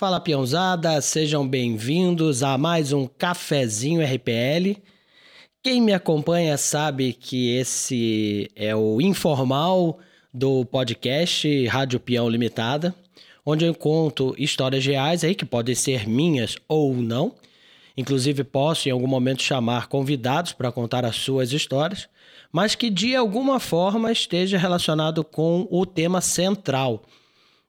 Fala peãozada, sejam bem-vindos a mais um cafezinho RPL. Quem me acompanha sabe que esse é o informal do podcast Rádio Peão Limitada, onde eu conto histórias reais aí que podem ser minhas ou não. Inclusive posso em algum momento chamar convidados para contar as suas histórias, mas que de alguma forma esteja relacionado com o tema central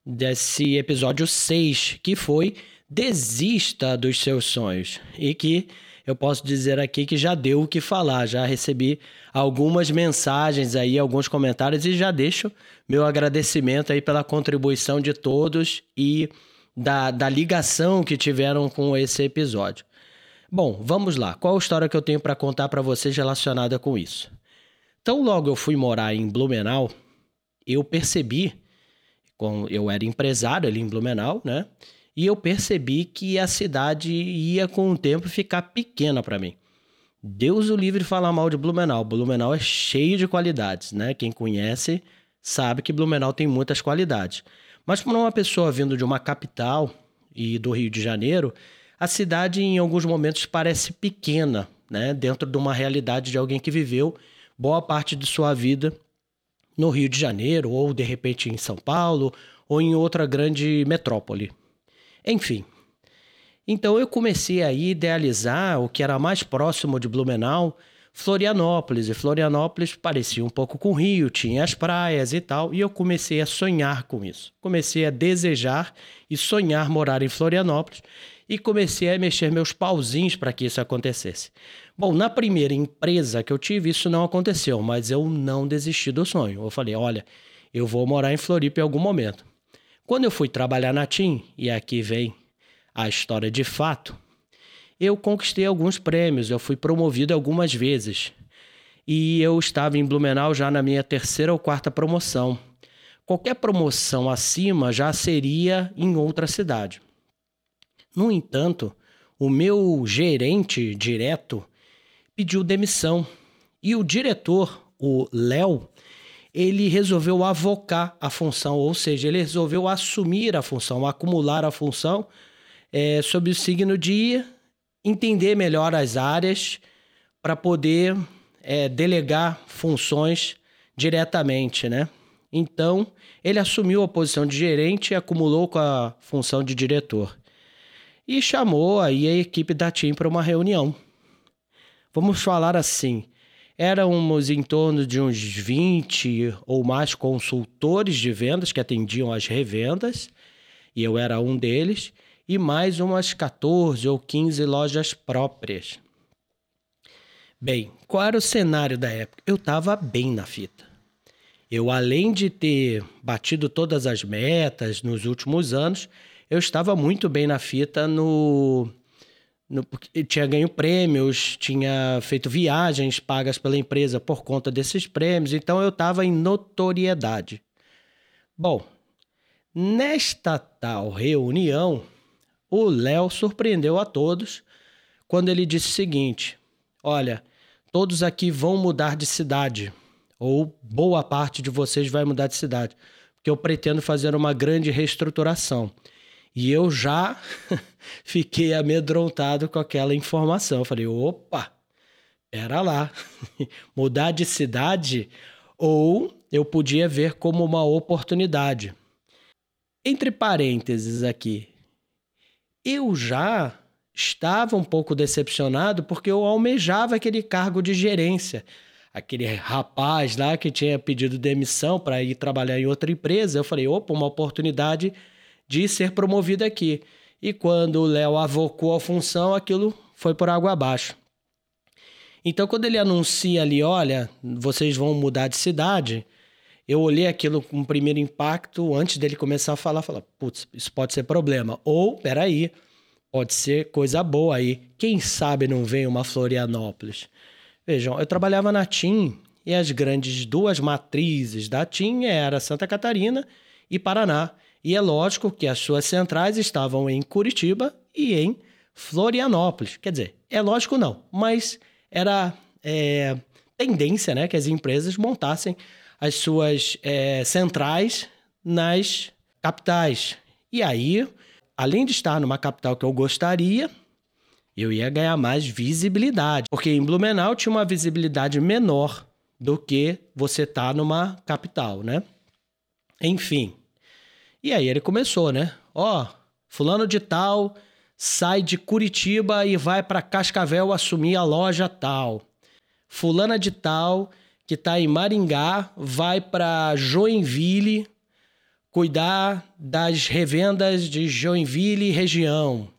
desse episódio 6, que foi Desista dos seus sonhos. E que eu posso dizer aqui que já deu o que falar, já recebi algumas mensagens aí, alguns comentários e já deixo meu agradecimento aí pela contribuição de todos e da, da ligação que tiveram com esse episódio. Bom, vamos lá. Qual a história que eu tenho para contar para vocês relacionada com isso? Então, logo eu fui morar em Blumenau, eu percebi eu era empresário ali em Blumenau, né? E eu percebi que a cidade ia com o tempo ficar pequena para mim. Deus o livre falar mal de Blumenau. Blumenau é cheio de qualidades, né? Quem conhece sabe que Blumenau tem muitas qualidades. Mas para uma pessoa vindo de uma capital e do Rio de Janeiro, a cidade em alguns momentos parece pequena, né? Dentro de uma realidade de alguém que viveu boa parte de sua vida no Rio de Janeiro, ou de repente em São Paulo, ou em outra grande metrópole. Enfim. Então eu comecei a idealizar o que era mais próximo de Blumenau, Florianópolis. E Florianópolis parecia um pouco com o Rio, tinha as praias e tal, e eu comecei a sonhar com isso. Comecei a desejar e sonhar morar em Florianópolis e comecei a mexer meus pauzinhos para que isso acontecesse. Bom, na primeira empresa que eu tive, isso não aconteceu, mas eu não desisti do sonho. Eu falei: olha, eu vou morar em Floripa em algum momento. Quando eu fui trabalhar na TIM, e aqui vem a história de fato, eu conquistei alguns prêmios, eu fui promovido algumas vezes. E eu estava em Blumenau já na minha terceira ou quarta promoção. Qualquer promoção acima já seria em outra cidade. No entanto, o meu gerente direto pediu demissão e o diretor, o Léo, ele resolveu avocar a função, ou seja, ele resolveu assumir a função, acumular a função é, sob o signo de entender melhor as áreas para poder é, delegar funções diretamente, né? Então, ele assumiu a posição de gerente e acumulou com a função de diretor e chamou aí a equipe da TIM para uma reunião. Vamos falar assim, éramos em torno de uns 20 ou mais consultores de vendas que atendiam as revendas, e eu era um deles, e mais umas 14 ou 15 lojas próprias. Bem, qual era o cenário da época? Eu estava bem na fita. Eu, além de ter batido todas as metas nos últimos anos, eu estava muito bem na fita no, no tinha ganho prêmios, tinha feito viagens pagas pela empresa por conta desses prêmios, então eu estava em notoriedade. Bom, nesta tal reunião, o Léo surpreendeu a todos quando ele disse o seguinte: Olha, todos aqui vão mudar de cidade, ou boa parte de vocês vai mudar de cidade, porque eu pretendo fazer uma grande reestruturação. E eu já fiquei amedrontado com aquela informação. Eu falei, opa, pera lá, mudar de cidade ou eu podia ver como uma oportunidade. Entre parênteses aqui, eu já estava um pouco decepcionado porque eu almejava aquele cargo de gerência. Aquele rapaz lá que tinha pedido demissão para ir trabalhar em outra empresa, eu falei, opa, uma oportunidade de ser promovido aqui. E quando o Léo avocou a função, aquilo foi por água abaixo. Então, quando ele anuncia ali, olha, vocês vão mudar de cidade, eu olhei aquilo com um primeiro impacto antes dele começar a falar, falar, putz, isso pode ser problema. Ou, peraí, pode ser coisa boa aí. Quem sabe não vem uma Florianópolis? Vejam, eu trabalhava na TIM e as grandes duas matrizes da TIM era Santa Catarina e Paraná. E é lógico que as suas centrais estavam em Curitiba e em Florianópolis. Quer dizer, é lógico não, mas era é, tendência né, que as empresas montassem as suas é, centrais nas capitais. E aí além de estar numa capital que eu gostaria, eu ia ganhar mais visibilidade. Porque em Blumenau tinha uma visibilidade menor do que você tá numa capital, né? Enfim. E aí ele começou, né? Ó, fulano de tal sai de Curitiba e vai para Cascavel assumir a loja tal. Fulana de tal que está em Maringá vai para Joinville cuidar das revendas de Joinville e região.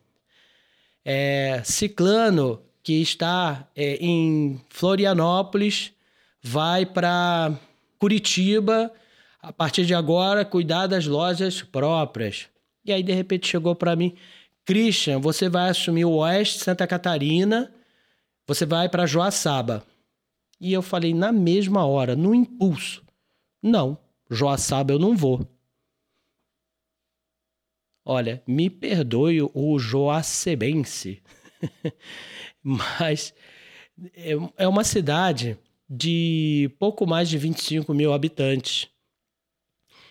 É, Ciclano, que está é, em Florianópolis, vai para Curitiba, a partir de agora, cuidar das lojas próprias. E aí, de repente, chegou para mim: Christian, você vai assumir o Oeste Santa Catarina, você vai para Joaçaba. E eu falei na mesma hora, no impulso: não, Joaçaba eu não vou. Olha, me perdoe o joacebense, mas é, é uma cidade de pouco mais de 25 mil habitantes.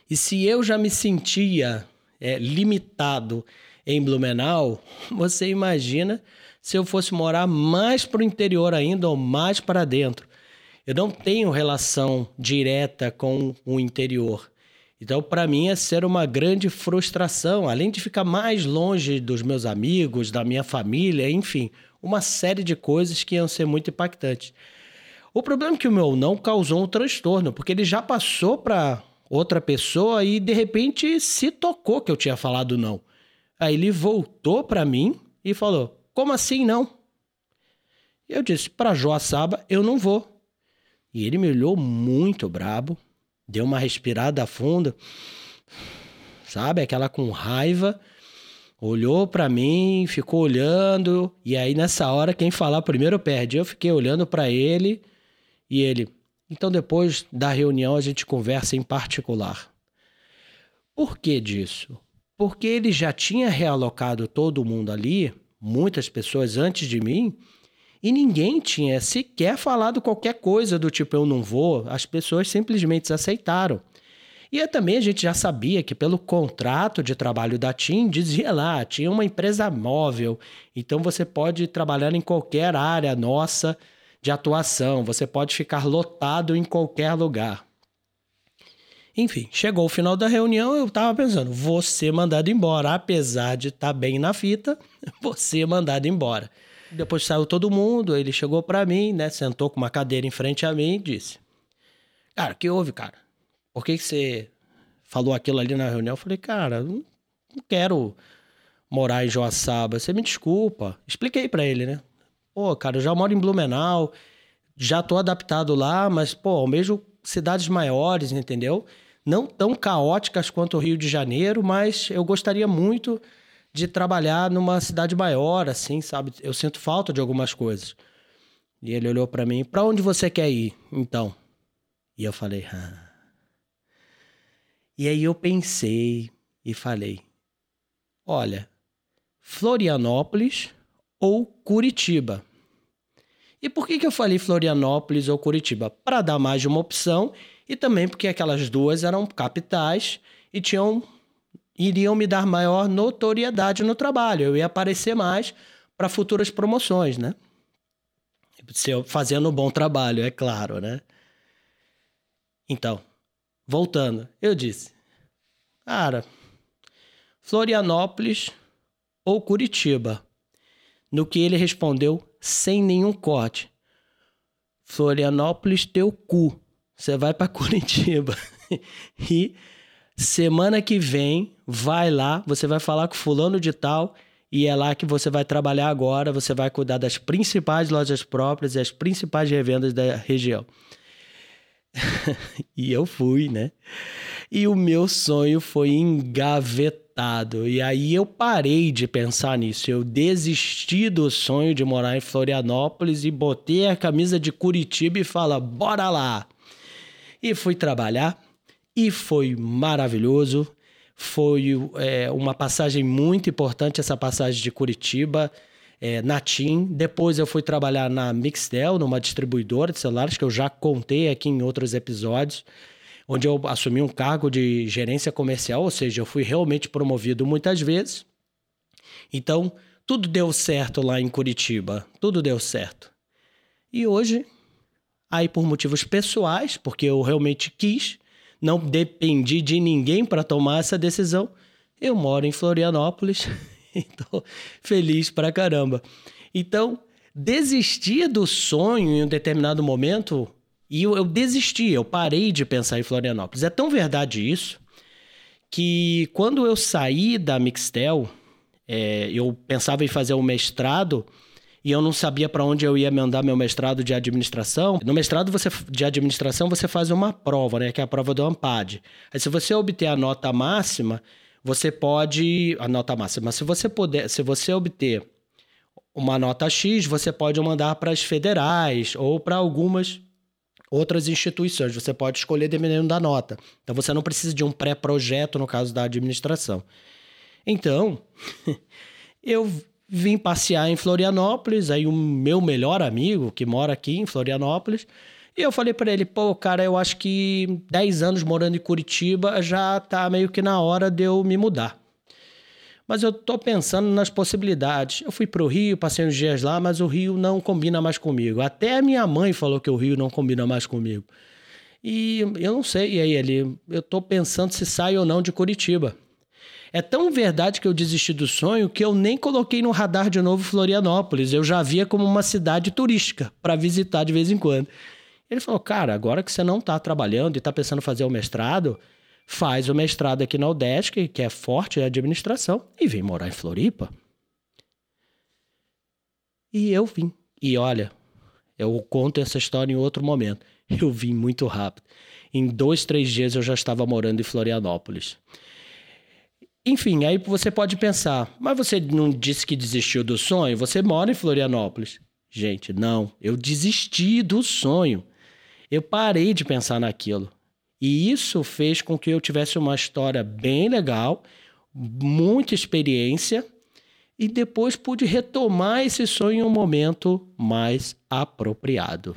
E se eu já me sentia é, limitado em Blumenau, você imagina se eu fosse morar mais para o interior ainda ou mais para dentro. Eu não tenho relação direta com o interior. Então, para mim, ia ser uma grande frustração, além de ficar mais longe dos meus amigos, da minha família, enfim, uma série de coisas que iam ser muito impactantes. O problema é que o meu não causou um transtorno, porque ele já passou para outra pessoa e de repente se tocou que eu tinha falado não. Aí ele voltou para mim e falou: Como assim não? Eu disse: Para Joaçaba eu não vou. E ele me olhou muito brabo, deu uma respirada funda, sabe? Aquela com raiva, olhou para mim, ficou olhando, e aí nessa hora quem falar primeiro perde. Eu fiquei olhando para ele e ele, então depois da reunião a gente conversa em particular. Por que disso? Porque ele já tinha realocado todo mundo ali, muitas pessoas antes de mim, e ninguém tinha sequer falado qualquer coisa do tipo eu não vou, as pessoas simplesmente aceitaram. E também a gente já sabia que pelo contrato de trabalho da TIM dizia lá, tinha uma empresa móvel, então você pode trabalhar em qualquer área nossa de atuação, você pode ficar lotado em qualquer lugar. Enfim, chegou o final da reunião, eu estava pensando, ser mandado embora, apesar de estar tá bem na fita, ser mandado embora. Depois saiu todo mundo, ele chegou para mim, né? Sentou com uma cadeira em frente a mim e disse: Cara, o que houve, cara? Por que, que você falou aquilo ali na reunião? Eu falei, cara, não quero morar em Joaçaba. Você me desculpa. Expliquei para ele, né? Pô, cara, eu já moro em Blumenau, já tô adaptado lá, mas, pô, mesmo cidades maiores, entendeu? Não tão caóticas quanto o Rio de Janeiro, mas eu gostaria muito de trabalhar numa cidade maior, assim, sabe? Eu sinto falta de algumas coisas. E ele olhou para mim: "Para onde você quer ir?" Então. E eu falei: ah. E aí eu pensei e falei: "Olha, Florianópolis ou Curitiba?" E por que, que eu falei Florianópolis ou Curitiba? Para dar mais de uma opção e também porque aquelas duas eram capitais e tinham iriam me dar maior notoriedade no trabalho. Eu ia aparecer mais para futuras promoções, né? Se eu fazendo um bom trabalho, é claro, né? Então, voltando, eu disse, cara, Florianópolis ou Curitiba? No que ele respondeu sem nenhum corte. Florianópolis, teu cu. Você vai para Curitiba. e semana que vem vai lá, você vai falar com fulano de tal e é lá que você vai trabalhar agora, você vai cuidar das principais lojas próprias e as principais revendas da região. e eu fui, né? E o meu sonho foi engavetado. E aí eu parei de pensar nisso. Eu desisti do sonho de morar em Florianópolis e botei a camisa de Curitiba e fala: "Bora lá". E fui trabalhar e foi maravilhoso. Foi é, uma passagem muito importante, essa passagem de Curitiba, é, na TIM. Depois eu fui trabalhar na Mixtel, numa distribuidora de celulares, que eu já contei aqui em outros episódios, onde eu assumi um cargo de gerência comercial, ou seja, eu fui realmente promovido muitas vezes. Então, tudo deu certo lá em Curitiba, tudo deu certo. E hoje, aí por motivos pessoais, porque eu realmente quis, não dependi de ninguém para tomar essa decisão, eu moro em Florianópolis, estou feliz pra caramba. Então, desistir do sonho em um determinado momento, e eu, eu desisti, eu parei de pensar em Florianópolis. É tão verdade isso que quando eu saí da Mixtel, é, eu pensava em fazer um mestrado e eu não sabia para onde eu ia mandar meu mestrado de administração. No mestrado você, de administração você faz uma prova, né, que é a prova do AMPAD. Aí se você obter a nota máxima, você pode a nota máxima. Se você puder, se você obter uma nota X, você pode mandar para as federais ou para algumas outras instituições. Você pode escolher dependendo da nota. Então você não precisa de um pré-projeto no caso da administração. Então, eu vim passear em Florianópolis, aí o meu melhor amigo, que mora aqui em Florianópolis, e eu falei para ele, pô, cara, eu acho que 10 anos morando em Curitiba já tá meio que na hora de eu me mudar. Mas eu tô pensando nas possibilidades. Eu fui pro Rio, passei uns dias lá, mas o Rio não combina mais comigo. Até a minha mãe falou que o Rio não combina mais comigo. E eu não sei, e aí ele, eu tô pensando se sai ou não de Curitiba. É tão verdade que eu desisti do sonho que eu nem coloquei no radar de novo Florianópolis. Eu já via como uma cidade turística para visitar de vez em quando. Ele falou: Cara, agora que você não está trabalhando e está pensando em fazer o mestrado, faz o mestrado aqui na UDESC, que é forte em administração, e vem morar em Floripa. E eu vim. E olha, eu conto essa história em outro momento. Eu vim muito rápido. Em dois, três dias eu já estava morando em Florianópolis. Enfim, aí você pode pensar, mas você não disse que desistiu do sonho? Você mora em Florianópolis. Gente, não, eu desisti do sonho. Eu parei de pensar naquilo. E isso fez com que eu tivesse uma história bem legal, muita experiência, e depois pude retomar esse sonho em um momento mais apropriado.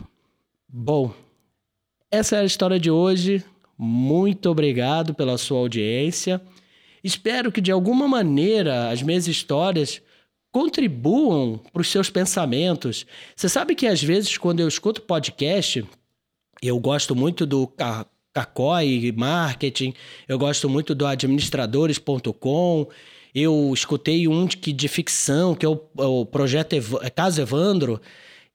Bom, essa é a história de hoje. Muito obrigado pela sua audiência. Espero que de alguma maneira as minhas histórias contribuam para os seus pensamentos. Você sabe que às vezes quando eu escuto podcast, eu gosto muito do Cacói Marketing, eu gosto muito do administradores.com. Eu escutei um de, de ficção, que é o, o projeto Ev é Caso Evandro,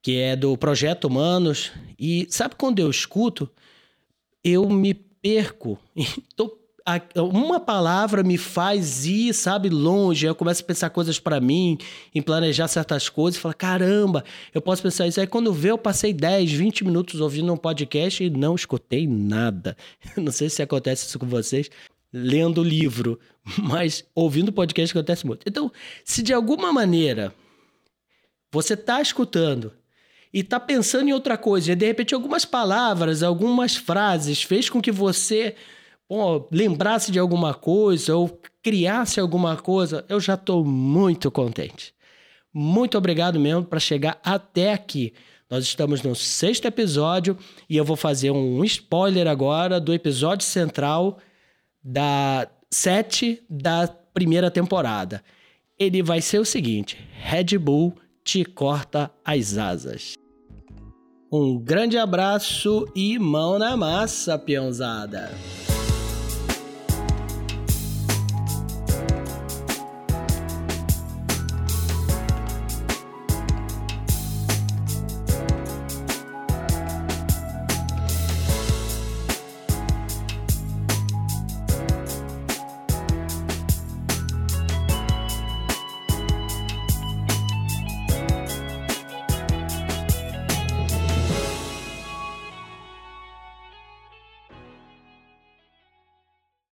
que é do Projeto Humanos. E sabe quando eu escuto, eu me perco. Estou uma palavra me faz ir, sabe, longe. Eu começo a pensar coisas para mim, em planejar certas coisas, e falar, caramba, eu posso pensar isso. Aí quando vê, eu passei 10, 20 minutos ouvindo um podcast e não escutei nada. Não sei se acontece isso com vocês, lendo livro, mas ouvindo podcast acontece muito. Então, se de alguma maneira você está escutando e está pensando em outra coisa, e de repente algumas palavras, algumas frases fez com que você pô, lembrasse de alguma coisa ou criasse alguma coisa, eu já estou muito contente. Muito obrigado mesmo para chegar até aqui. Nós estamos no sexto episódio e eu vou fazer um spoiler agora do episódio central da sete da primeira temporada. Ele vai ser o seguinte: Red Bull te corta as asas. Um grande abraço e mão na massa, peãozada!